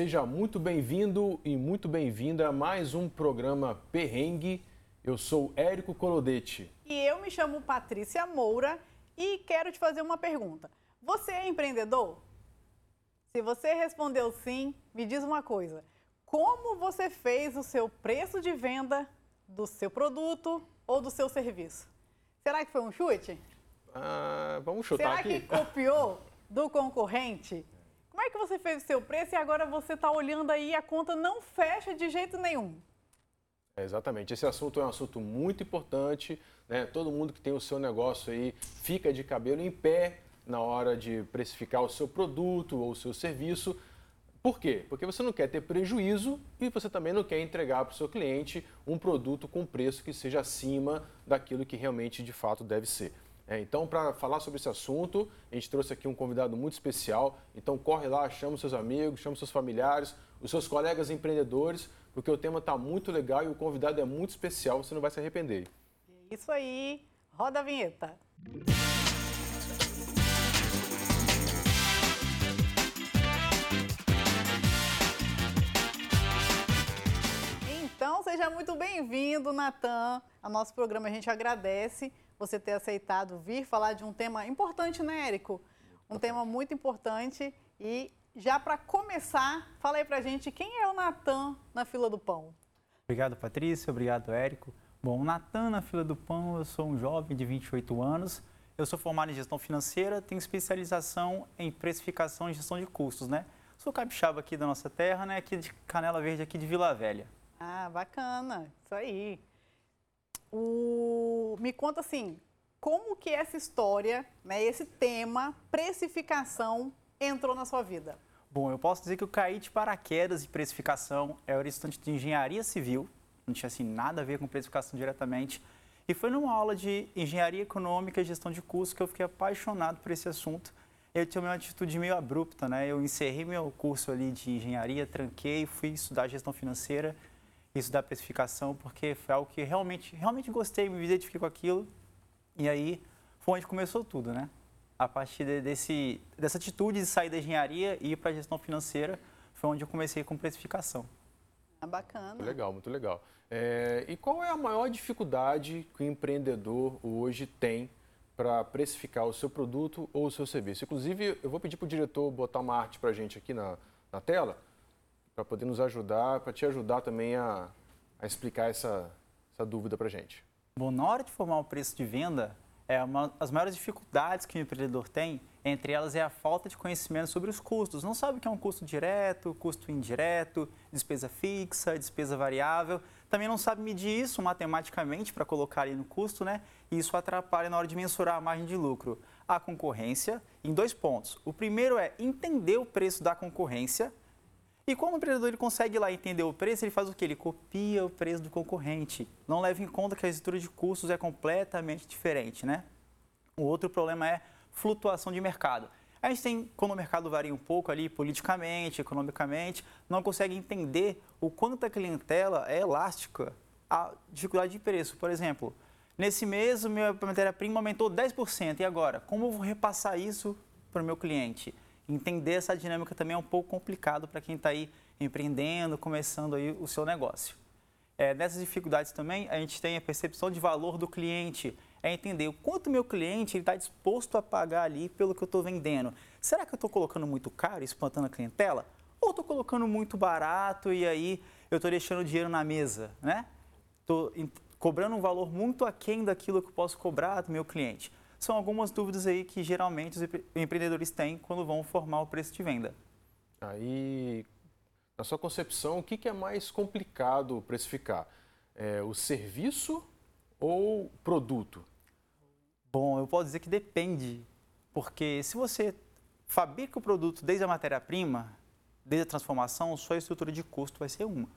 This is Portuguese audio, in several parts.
Seja muito bem-vindo e muito bem-vinda a mais um programa Perrengue. Eu sou Érico Colodetti. E eu me chamo Patrícia Moura e quero te fazer uma pergunta. Você é empreendedor? Se você respondeu sim, me diz uma coisa. Como você fez o seu preço de venda do seu produto ou do seu serviço? Será que foi um chute? Ah, vamos chutar Será aqui. que copiou do concorrente? Você fez o seu preço e agora você está olhando aí a conta não fecha de jeito nenhum? É, exatamente. Esse assunto é um assunto muito importante. Né? Todo mundo que tem o seu negócio aí fica de cabelo em pé na hora de precificar o seu produto ou o seu serviço. Por quê? Porque você não quer ter prejuízo e você também não quer entregar para o seu cliente um produto com preço que seja acima daquilo que realmente de fato deve ser. É, então, para falar sobre esse assunto, a gente trouxe aqui um convidado muito especial. Então, corre lá, chama os seus amigos, chama os seus familiares, os seus colegas empreendedores, porque o tema está muito legal e o convidado é muito especial, você não vai se arrepender. Isso aí, roda a vinheta. Então, seja muito bem-vindo, Natan, ao nosso programa. A gente agradece você ter aceitado vir falar de um tema importante, né, Érico? Um tema muito importante. E já para começar, fala aí pra gente quem é o Natan na fila do pão. Obrigado, Patrícia. Obrigado, Érico. Bom, Natan na fila do pão, eu sou um jovem de 28 anos. Eu sou formado em gestão financeira, tenho especialização em precificação e gestão de custos, né? Sou capixaba aqui da nossa terra, né? Aqui de Canela Verde, aqui de Vila Velha. Ah, bacana. Isso aí. O... Me conta assim, como que essa história, né, esse tema, precificação, entrou na sua vida? Bom, eu posso dizer que eu caí de paraquedas de precificação. Eu era estudante de engenharia civil, não tinha assim nada a ver com precificação diretamente. E foi numa aula de engenharia econômica e gestão de custos que eu fiquei apaixonado por esse assunto. Eu tinha uma atitude meio abrupta, né? Eu encerrei meu curso ali de engenharia, tranquei, fui estudar gestão financeira isso da precificação, porque foi algo que realmente, realmente gostei, me identifiquei com aquilo. E aí foi onde começou tudo, né? A partir de, desse, dessa atitude de sair da engenharia e ir para a gestão financeira, foi onde eu comecei com precificação. Ah, bacana. Muito legal, muito legal. É, e qual é a maior dificuldade que o empreendedor hoje tem para precificar o seu produto ou o seu serviço? Inclusive, eu vou pedir para o diretor botar uma arte para a gente aqui na, na tela para poder nos ajudar, para te ajudar também a, a explicar essa, essa dúvida para a gente. Bom, na hora de formar o preço de venda, é uma, as maiores dificuldades que o empreendedor tem, entre elas é a falta de conhecimento sobre os custos. Não sabe o que é um custo direto, custo indireto, despesa fixa, despesa variável. Também não sabe medir isso matematicamente para colocar ali no custo, né? E isso atrapalha na hora de mensurar a margem de lucro. A concorrência, em dois pontos. O primeiro é entender o preço da concorrência e como o empreendedor ele consegue lá entender o preço, ele faz o que? Ele copia o preço do concorrente. Não leva em conta que a estrutura de custos é completamente diferente, né? O outro problema é flutuação de mercado. A gente tem, quando o mercado varia um pouco ali politicamente, economicamente, não consegue entender o quanto a clientela é elástica à dificuldade de preço. Por exemplo, nesse mês minha matéria-prima aumentou 10%, e agora? Como eu vou repassar isso para o meu cliente? Entender essa dinâmica também é um pouco complicado para quem está aí empreendendo, começando aí o seu negócio. É, nessas dificuldades também, a gente tem a percepção de valor do cliente, é entender o quanto meu cliente está disposto a pagar ali pelo que eu estou vendendo. Será que eu estou colocando muito caro, espantando a clientela? Ou estou colocando muito barato e aí eu estou deixando o dinheiro na mesa, né? Estou cobrando um valor muito aquém daquilo que eu posso cobrar do meu cliente são algumas dúvidas aí que geralmente os empreendedores têm quando vão formar o preço de venda. Aí, na sua concepção, o que é mais complicado precificar? É o serviço ou produto? Bom, eu posso dizer que depende, porque se você fabrica o produto desde a matéria-prima, desde a transformação, sua estrutura de custo vai ser uma.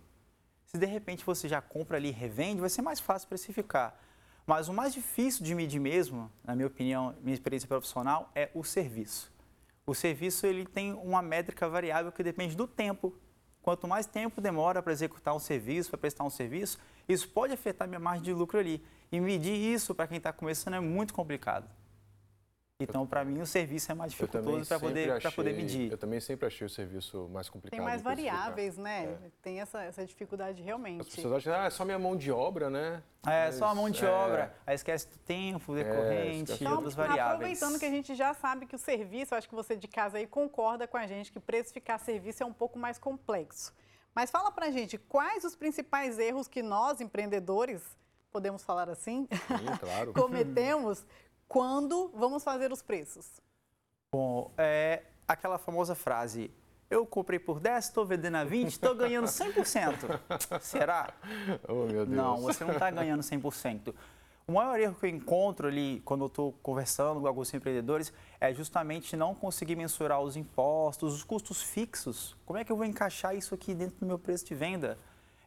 Se de repente você já compra ali e revende, vai ser mais fácil precificar. Mas o mais difícil de medir mesmo, na minha opinião, minha experiência profissional, é o serviço. O serviço ele tem uma métrica variável que depende do tempo. Quanto mais tempo demora para executar um serviço, para prestar um serviço, isso pode afetar minha margem de lucro ali. E medir isso para quem está começando é muito complicado. Então, para mim, o serviço é mais dificultoso para poder, poder medir. Eu também sempre achei o serviço mais complicado. Tem mais variáveis, né? É. Tem essa, essa dificuldade As realmente. pessoas acham, ah, é só minha mão de obra, né? É, Mas, só a mão de é, obra, aí esquece do tempo decorrente esquece e do outras variáveis. aproveitando que a gente já sabe que o serviço, eu acho que você de casa aí concorda com a gente que precificar serviço é um pouco mais complexo. Mas fala pra gente, quais os principais erros que nós, empreendedores, podemos falar assim, Sim, claro. cometemos quando vamos fazer os preços? Bom, é aquela famosa frase, eu comprei por 10, estou vendendo a 20, estou ganhando 100%. Será? Oh, meu Deus. Não, você não está ganhando 100%. O maior erro que eu encontro ali quando eu estou conversando com alguns empreendedores é justamente não conseguir mensurar os impostos, os custos fixos. Como é que eu vou encaixar isso aqui dentro do meu preço de venda?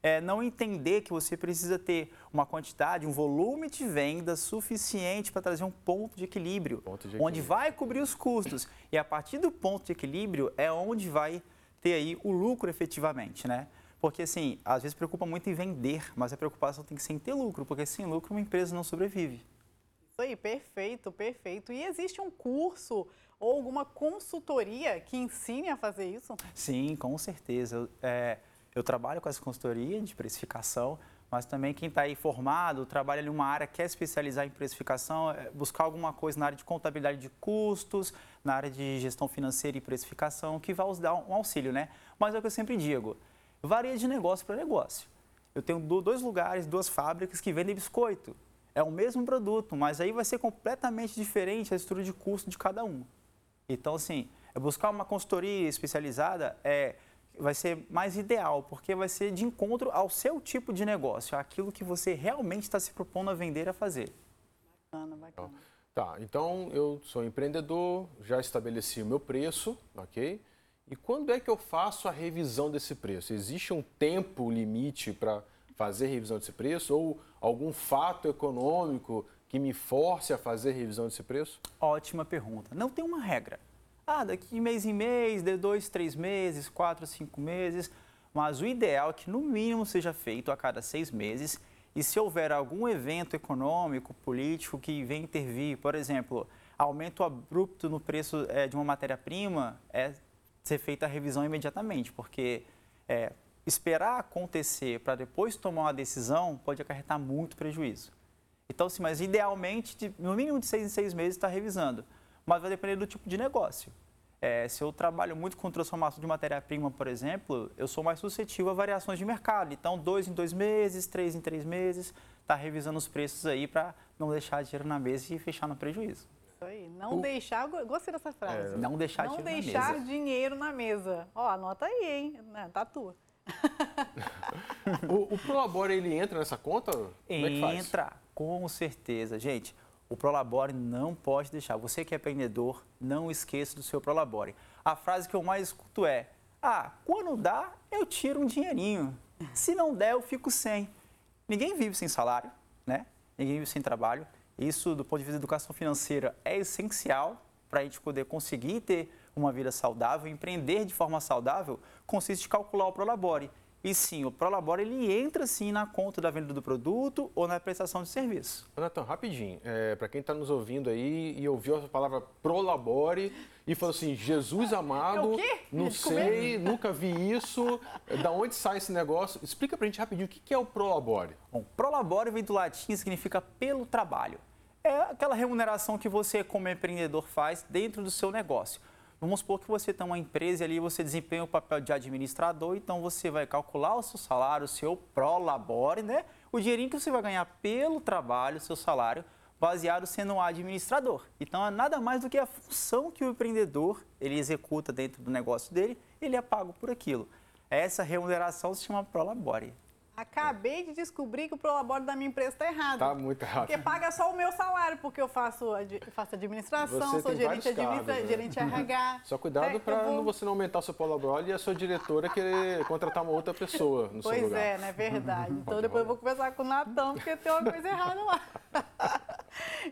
É não entender que você precisa ter uma quantidade, um volume de venda suficiente para trazer um ponto de equilíbrio, Ponto de onde equilíbrio. vai cobrir os custos. E a partir do ponto de equilíbrio é onde vai ter aí o lucro efetivamente, né? Porque, assim, às vezes preocupa muito em vender, mas a preocupação tem que ser em ter lucro, porque sem lucro uma empresa não sobrevive. Isso aí, perfeito, perfeito. E existe um curso ou alguma consultoria que ensine a fazer isso? Sim, com certeza. É, eu trabalho com essa consultoria de precificação, mas também quem está aí formado, trabalha em uma área, quer especializar em precificação, é buscar alguma coisa na área de contabilidade de custos, na área de gestão financeira e precificação, que vai dar um auxílio, né? Mas é o que eu sempre digo, varia de negócio para negócio. Eu tenho do- dois lugares, duas fábricas que vendem biscoito. É o mesmo produto, mas aí vai ser completamente diferente a estrutura de custo de cada um. Então, assim, buscar uma consultoria especializada é, vai ser mais ideal, porque vai ser de encontro ao seu tipo de negócio, aquilo que você realmente está se propondo a vender a fazer. Bacana, bacana. Tá, então eu sou empreendedor, já estabeleci o meu preço, ok? E quando é que eu faço a revisão desse preço? Existe um tempo limite para fazer revisão desse preço? Ou algum fato econômico que me force a fazer revisão desse preço? Ótima pergunta. Não tem uma regra. Ah, daqui mês em mês, de dois, três meses, quatro, cinco meses. Mas o ideal é que no mínimo seja feito a cada seis meses. E se houver algum evento econômico, político que venha intervir, por exemplo, aumento abrupto no preço eh, de uma matéria-prima, é ser feita a revisão imediatamente, porque é, esperar acontecer para depois tomar uma decisão pode acarretar muito prejuízo. Então, sim, mas idealmente, de- no mínimo de seis em seis meses, está revisando. Mas vai depender do tipo de negócio. É, se eu trabalho muito com transformação de matéria-prima, por exemplo, eu sou mais suscetível a variações de mercado. Então, dois em dois meses, três em três meses, está revisando os preços aí para não deixar dinheiro na mesa e fechar no prejuízo. Isso aí. Não deixar, go- gostei dessa frase. É, Não deixar Não dinheiro deixar na mesa. dinheiro na mesa. Ó, anota aí, hein? Né, Tá tua. O, o Prolabore, ele entra nessa conta? Como é que faz? Entra, com certeza. Gente, o Prolabore não pode deixar. Você que é empreendedor, não esqueça do seu Prolabore. A frase que eu mais escuto é: Ah, quando dá, eu tiro um dinheirinho. Se não der, eu fico sem. Ninguém vive sem salário, né? Ninguém vive sem trabalho. Isso, do ponto de vista da educação financeira, é essencial para a gente poder conseguir ter uma vida saudável, empreender de forma saudável, consiste em calcular o Prolabore. E sim, o Prolabore ele entra sim na conta da venda do produto ou na prestação de serviço. Natan, rapidinho, é, para quem está nos ouvindo aí e ouviu a palavra prolabore e falou assim, Jesus amado, É o quê? não sei, nunca vi isso, da onde sai esse negócio? Explica pra gente rapidinho o que que é o prolabore. Bom, prolabore vem do latim e significa pelo trabalho. É aquela remuneração que você, como empreendedor, faz dentro do seu negócio. Vamos supor que você tem uma empresa ali você desempenha o papel de administrador, então você vai calcular o seu salário, o seu prolabore, né? O dinheirinho que você vai ganhar pelo trabalho, o seu salário, baseado sendo um administrador. Então é nada mais do que a função que o empreendedor ele executa dentro do negócio dele, ele é pago por aquilo. Essa remuneração se chama prolabore. Acabei de descobrir que o Prolabore da minha empresa está errado. Tá muito Porque rápido. paga só o meu salário, porque eu faço, faço administração, Você sou gerente, administra, cargos, né? gerente RH. Só cuidado É, para vou- você não aumentar o seu prolabore e a sua diretora querer contratar uma outra pessoa no seu Pois lugar. é, né? Verdade. Então depois eu vou conversar com o Natan, porque tem uma coisa errada lá.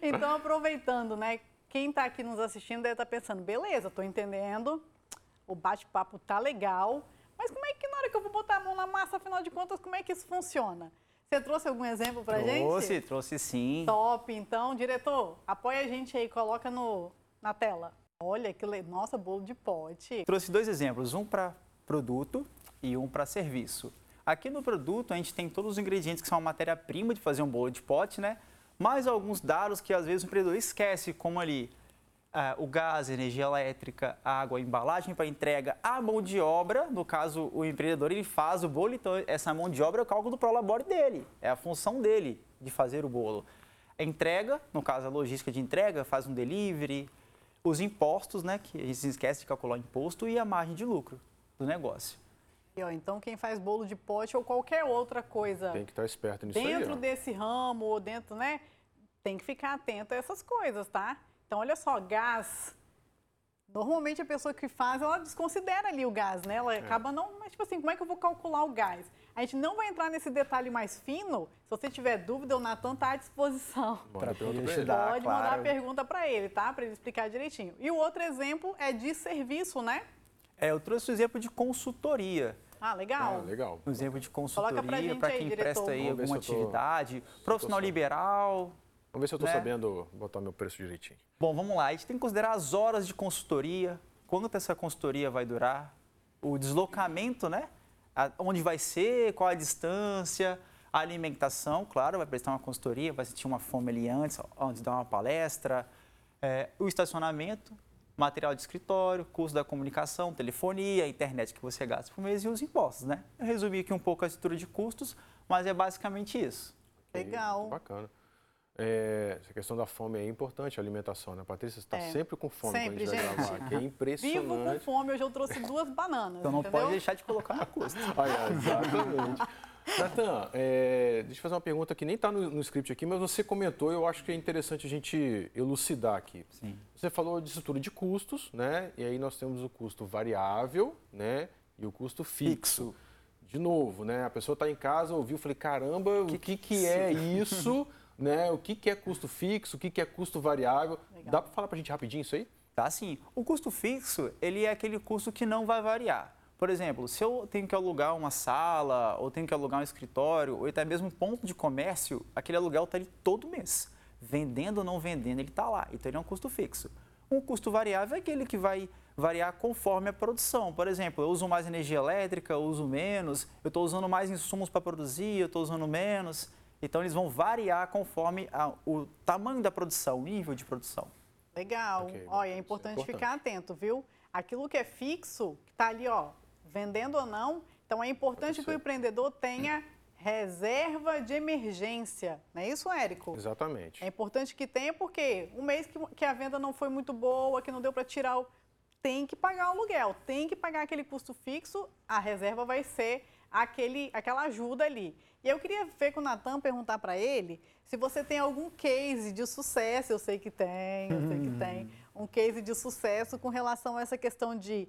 Então, aproveitando, né? Quem está aqui nos assistindo deve estar pensando, beleza, estou entendendo, o bate-papo tá legal, mas como é que que eu vou botar a mão na massa, afinal de contas, como é que isso funciona? Você trouxe algum exemplo pra trouxe, gente? trouxe sim. Top, então, diretor, apoia a gente aí, coloca no, na tela. Olha que le... nossa, bolo de pote. Trouxe dois exemplos, um para produto e um para serviço. Aqui no produto a gente tem todos os ingredientes que são a matéria-prima de fazer um bolo de pote, né? Mais alguns dados que às vezes o empreendedor esquece, como ali uh, o gás, energia elétrica, água, embalagem para entrega, a mão de obra, no caso o empreendedor ele faz o bolo, então essa mão de obra é o cálculo do prolabore dele, é a função dele de fazer o bolo. A entrega, no caso a logística de entrega, faz um delivery, os impostos, né, que a gente se esquece de calcular o imposto e a margem de lucro do negócio. E, ó, então, quem faz bolo de pote ou qualquer outra coisa. Tem que estar esperto nisso Dentro aí, desse ramo ou dentro, né? Tem que ficar atento a essas coisas, tá? Então, olha só, gás. Normalmente a pessoa que faz, ela desconsidera ali o gás, né? Ela é. acaba não. Mas, tipo assim, como é que eu vou calcular o gás? A gente não vai entrar nesse detalhe mais fino. Se você tiver dúvida, o Natan está à disposição. Pode, Pode mandar claro. a pergunta para ele, tá? Para ele explicar direitinho. E o outro exemplo é de serviço, né? É, eu trouxe o exemplo de consultoria. Ah, legal. Ah, legal. Um exemplo de consultoria para quem aí, presta aí alguma atividade. Tô, profissional liberal. Vamos ver se eu estou né? sabendo botar meu preço direitinho. Bom, vamos lá. A gente tem que considerar as horas de consultoria, quanto essa consultoria vai durar, o deslocamento, né? Onde vai ser, qual a distância, a alimentação, claro, vai prestar uma consultoria, vai sentir uma fome ali antes, antes de dar uma palestra, é, o estacionamento, material de escritório, custo da comunicação, telefonia, internet que você gasta por mês e os impostos, né? Eu resumi aqui um pouco a estrutura de custos, mas é basicamente isso. Legal. Bacana. É, essa questão da fome é importante, a alimentação, né? Patrícia, você está é. sempre com fome sempre, quando a gente vai gravar, que é impressionante. Vivo com fome, hoje eu trouxe duas bananas, Então não entendeu? pode deixar de colocar na custa. ah, exatamente. Natan, é, deixa eu fazer uma pergunta que nem está no, no, script aqui, mas você comentou, eu acho que é interessante a gente elucidar aqui. Sim. Você falou de estrutura de custos, né? E aí nós temos o custo variável, né? E o custo fixo. fixo. De novo, né? A pessoa está em casa, ouviu, falei, caramba, que, o que, que é isso? né? O que, que é custo fixo, o que, que é custo variável? Legal. Dá para falar para a gente rapidinho isso aí? Tá sim. O custo fixo, ele é aquele custo que não vai variar. Por exemplo, se eu tenho que alugar uma sala, ou tenho que alugar um escritório, ou até mesmo um ponto de comércio, aquele aluguel está ali todo mês. Vendendo ou não vendendo, ele está lá. Então, ele é um custo fixo. Um custo variável é aquele que vai variar conforme a produção. Por exemplo, eu uso mais energia elétrica, eu uso menos, eu estou usando mais insumos para produzir, eu estou usando menos. Então, eles vão variar conforme a, o tamanho da produção, o nível de produção. Legal. Okay, Olha, é importante, é importante ficar atento, viu? Aquilo que é fixo, que está ali, ó, vendendo ou não. Então é importante que o empreendedor tenha reserva de emergência. Não é isso, Érico? Exatamente. É importante que tenha, porque um mês que, que a venda não foi muito boa, que não deu para tirar o. Tem que pagar o aluguel, tem que pagar aquele custo fixo, a reserva vai ser aquele, aquela ajuda ali. E eu queria ver com o Natan, perguntar para ele se você tem algum case de sucesso, eu sei que tem, eu sei que tem, um case de sucesso com relação a essa questão de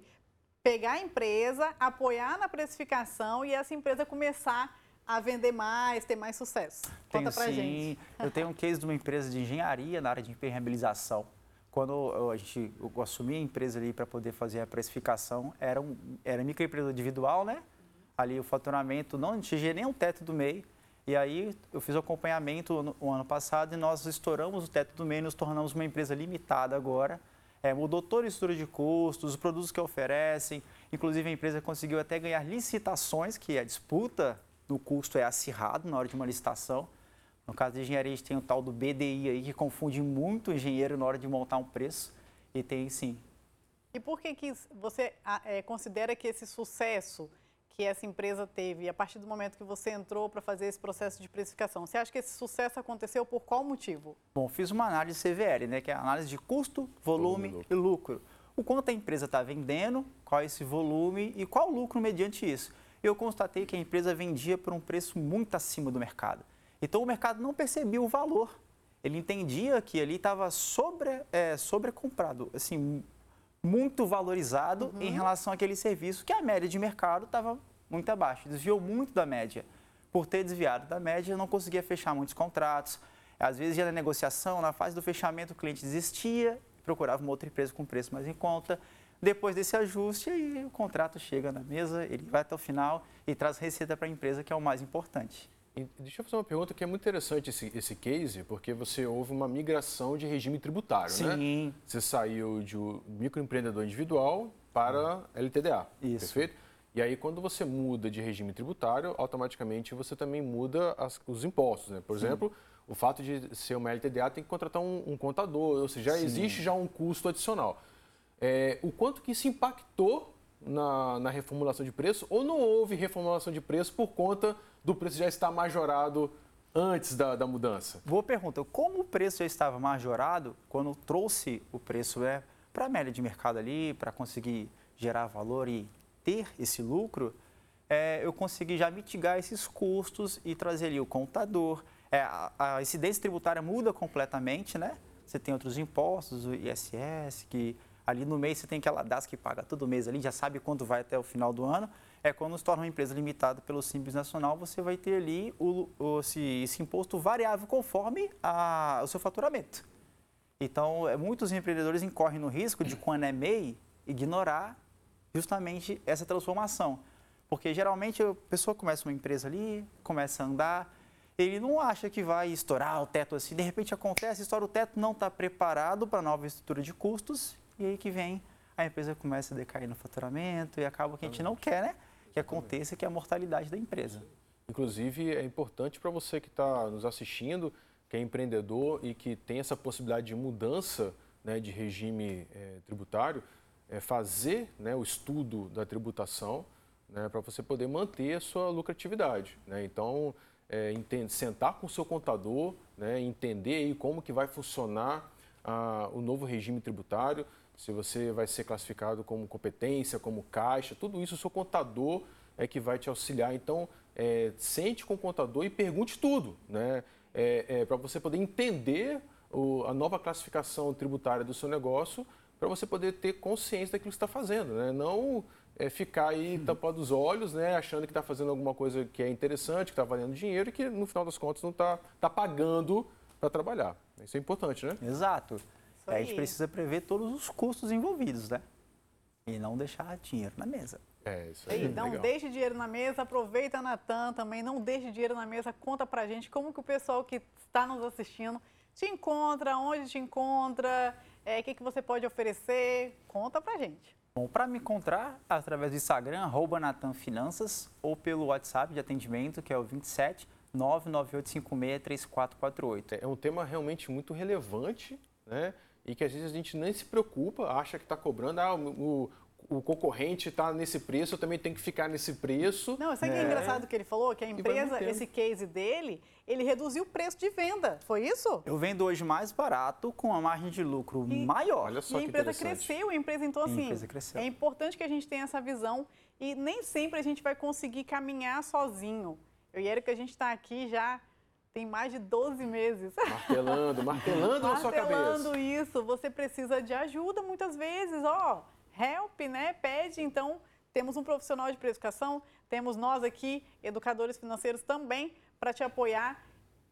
pegar a empresa, apoiar na precificação e essa empresa começar a vender mais, ter mais sucesso. Conta tenho, pra sim. gente. Eu tenho um case de uma empresa de engenharia na área de impermeabilização. Quando eu, a gente, eu assumi a empresa ali para poder fazer a precificação, era, um, era microempresa individual, né? Ali o faturamento não atingia nem o teto do MEI. E aí eu fiz o acompanhamento no, o ano passado e nós estouramos o teto do MEI nos tornamos uma empresa limitada agora é, mudou toda a estrutura de custos, os produtos que oferecem. Inclusive, a empresa conseguiu até ganhar licitações, que a disputa no custo é acirrado na hora de uma licitação. No caso de engenharia, a gente tem o tal do BDI aí, que confunde muito o engenheiro na hora de montar um preço. E tem sim. E por que, que você é, considera que esse sucesso que essa empresa teve a partir do momento que você entrou para fazer esse processo de precificação? Você acha que esse sucesso aconteceu por qual motivo? Bom, fiz uma análise CVL, né, que é a análise de custo, volume, volume e lucro. O quanto a empresa está vendendo, qual é esse volume e qual o lucro mediante isso. Eu constatei que a empresa vendia por um preço muito acima do mercado. Então o mercado não percebia o valor. Ele entendia que ali estava sobre, é, sobrecomprado, assim, muito valorizado uhum. em relação àquele serviço que a média de mercado estava muito abaixo, desviou muito da média. Por ter desviado da média, não conseguia fechar muitos contratos. Às vezes, já na negociação, na fase do fechamento, o cliente desistia, procurava uma outra empresa com preço mais em conta. Depois desse ajuste, aí o contrato chega na mesa, ele vai até o final e traz receita para a empresa, que é o mais importante. Deixa eu fazer uma pergunta que é muito interessante esse, esse case, porque você houve uma migração de regime tributário, né? Sim. Você saiu de um microempreendedor individual para LTDA, Isso. perfeito? E aí, quando você muda de regime tributário, automaticamente você também muda as- os impostos, né? Por exemplo, o fato de ser uma LTDA tem que contratar um, um contador, ou seja, já existe já um custo adicional. É, o quanto que isso impactou na, na reformulação de preço ou não houve reformulação de preço por conta do preço já estar majorado antes da, da mudança? Boa pergunta. Como o preço já estava majorado, quando trouxe o preço é, para a média de mercado ali, para conseguir gerar valor e ter esse lucro, é, eu consegui já mitigar esses custos e trazer ali o contador. É, a, a incidência tributária muda completamente, né? Você tem outros impostos, o ISS, que ali no mês você tem aquela DAS que paga todo mês ali, já sabe quanto vai até o final do ano. É quando se torna uma empresa limitada pelo Simples Nacional, você vai ter ali o, o- esse, esse imposto variável conforme a- o seu faturamento. Então, é, muitos empreendedores incorrem no risco de, quando é MEI, ignorar justamente essa transformação. Porque geralmente a pessoa começa uma empresa ali, começa a andar, ele não acha que vai estourar o teto assim, de repente acontece, estoura o teto, não está preparado para a nova estrutura de custos, e aí que vem a empresa começa a decair no faturamento e acaba que a gente não quer, né? Que aconteça que é a mortalidade da empresa. Inclusive, é importante para você que está nos assistindo, que é empreendedor e que tem essa possibilidade de mudança né, de regime eh, tributário, é fazer né, o estudo da tributação né, para você poder manter a sua lucratividade. né? Então, é, entende- sentar com o seu contador, né, entender como que vai funcionar ah, o novo regime tributário, se você vai ser classificado como competência, como caixa, tudo isso o seu contador é que vai te auxiliar. Então, é, sente com o contador e pergunte tudo, né? para você poder entender o- a nova classificação tributária do seu negócio, para você poder ter consciência daquilo que está fazendo, né? Não é, ficar aí tampando os olhos, né? Achando que está fazendo alguma coisa que é interessante, que está valendo dinheiro e que no final das contas não está tá pagando para trabalhar. Isso é importante, né? Exato. Isso a gente aí. precisa prever todos os custos envolvidos, né? E não deixar dinheiro na mesa. É, isso Aí, aí. não legal. deixe dinheiro na mesa, aproveita a Natan também, não deixe dinheiro na mesa, conta pra gente como que o pessoal que está nos assistindo te encontra, onde te encontra, é, o que, que você pode oferecer, conta pra gente. Bom, para me encontrar, através do Instagram, arroba Natan Finanças, ou pelo WhatsApp de atendimento, que é o 27 998563448. É um tema realmente muito relevante, né? E que às vezes a gente nem se preocupa, acha que está cobrando, ah, o, o concorrente está nesse preço, eu também tenho que ficar nesse preço. Não, sabe o que é engraçado que ele falou? Que a empresa, esse case dele, ele reduziu o preço de venda, foi isso? Eu vendo hoje mais barato, com uma margem de lucro E- maior. Olha E só a que empresa cresceu, a empresa então a assim, empresa cresceu. é importante que a gente tenha essa visão e nem sempre a gente vai conseguir caminhar sozinho. Eu e Erika, a gente está aqui já tem mais de 12 meses. Martelando, martelando na sua cabeça. Martelando isso, você precisa de ajuda muitas vezes, ó, help, né? Pede, então, temos um profissional de precificação, temos nós aqui, educadores financeiros também, para te apoiar.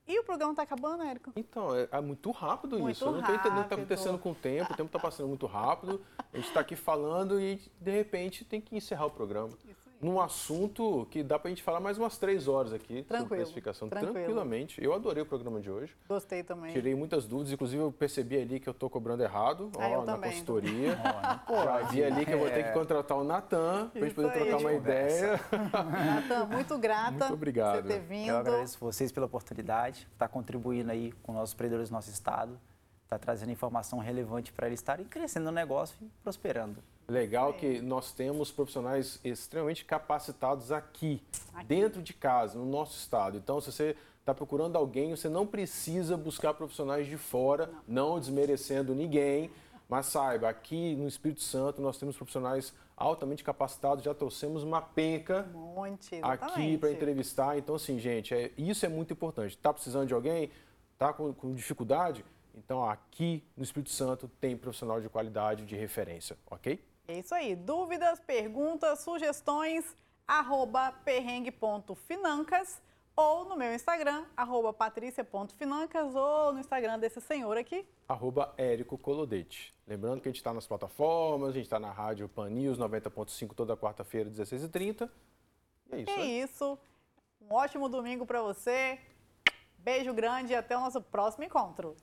E o programa está acabando, Érico? Então, é, é muito rápido Muito isso. Eu não estou entendendo o que está rápido. acontecendo com o tempo. O tempo está passando muito rápido. A gente está aqui falando e, de repente, tem que encerrar o programa. Isso. Num assunto que dá para a gente falar mais umas três horas aqui sobre Tranquilo, precificação. tranquilo. Tranquilamente. Eu adorei o programa de hoje. Gostei também. Tirei muitas dúvidas, inclusive eu percebi ali que eu estou cobrando errado Ah, eu ó, na também. consultoria. Pô, Já vi ali que eu vou ter que contratar o Natan para a gente poder aí. trocar uma ideia. Natan, muito grata Muito obrigado. por você ter vindo. Eu agradeço vocês pela oportunidade, estar contribuindo aí com nossos empreendedores do nosso estado, estar trazendo informação relevante para eles estarem crescendo no negócio e prosperando. Legal que nós temos profissionais extremamente capacitados aqui, Aqui. dentro de casa, no nosso estado. Então, se você está procurando alguém, você não precisa buscar profissionais de fora, não, desmerecendo ninguém, mas saiba, aqui no Espírito Santo nós temos profissionais altamente capacitados, já trouxemos uma penca Um monte, aqui para entrevistar. Então, assim, gente, é, isso é muito importante. Está precisando de alguém? Está com, com dificuldade? Então, aqui no Espírito Santo tem profissional de qualidade, de referência, ok? É isso aí. Dúvidas, perguntas, sugestões, arroba perrengue.financas ou no meu Instagram, arroba patricia.financas ou no Instagram desse senhor aqui. arroba Érico Colodete. Lembrando que a gente está nas plataformas, a gente está na rádio Pan News 90.5 toda quarta-feira, 16h30. E é isso, É né? isso. Um ótimo domingo para você. Beijo grande e até o nosso próximo encontro.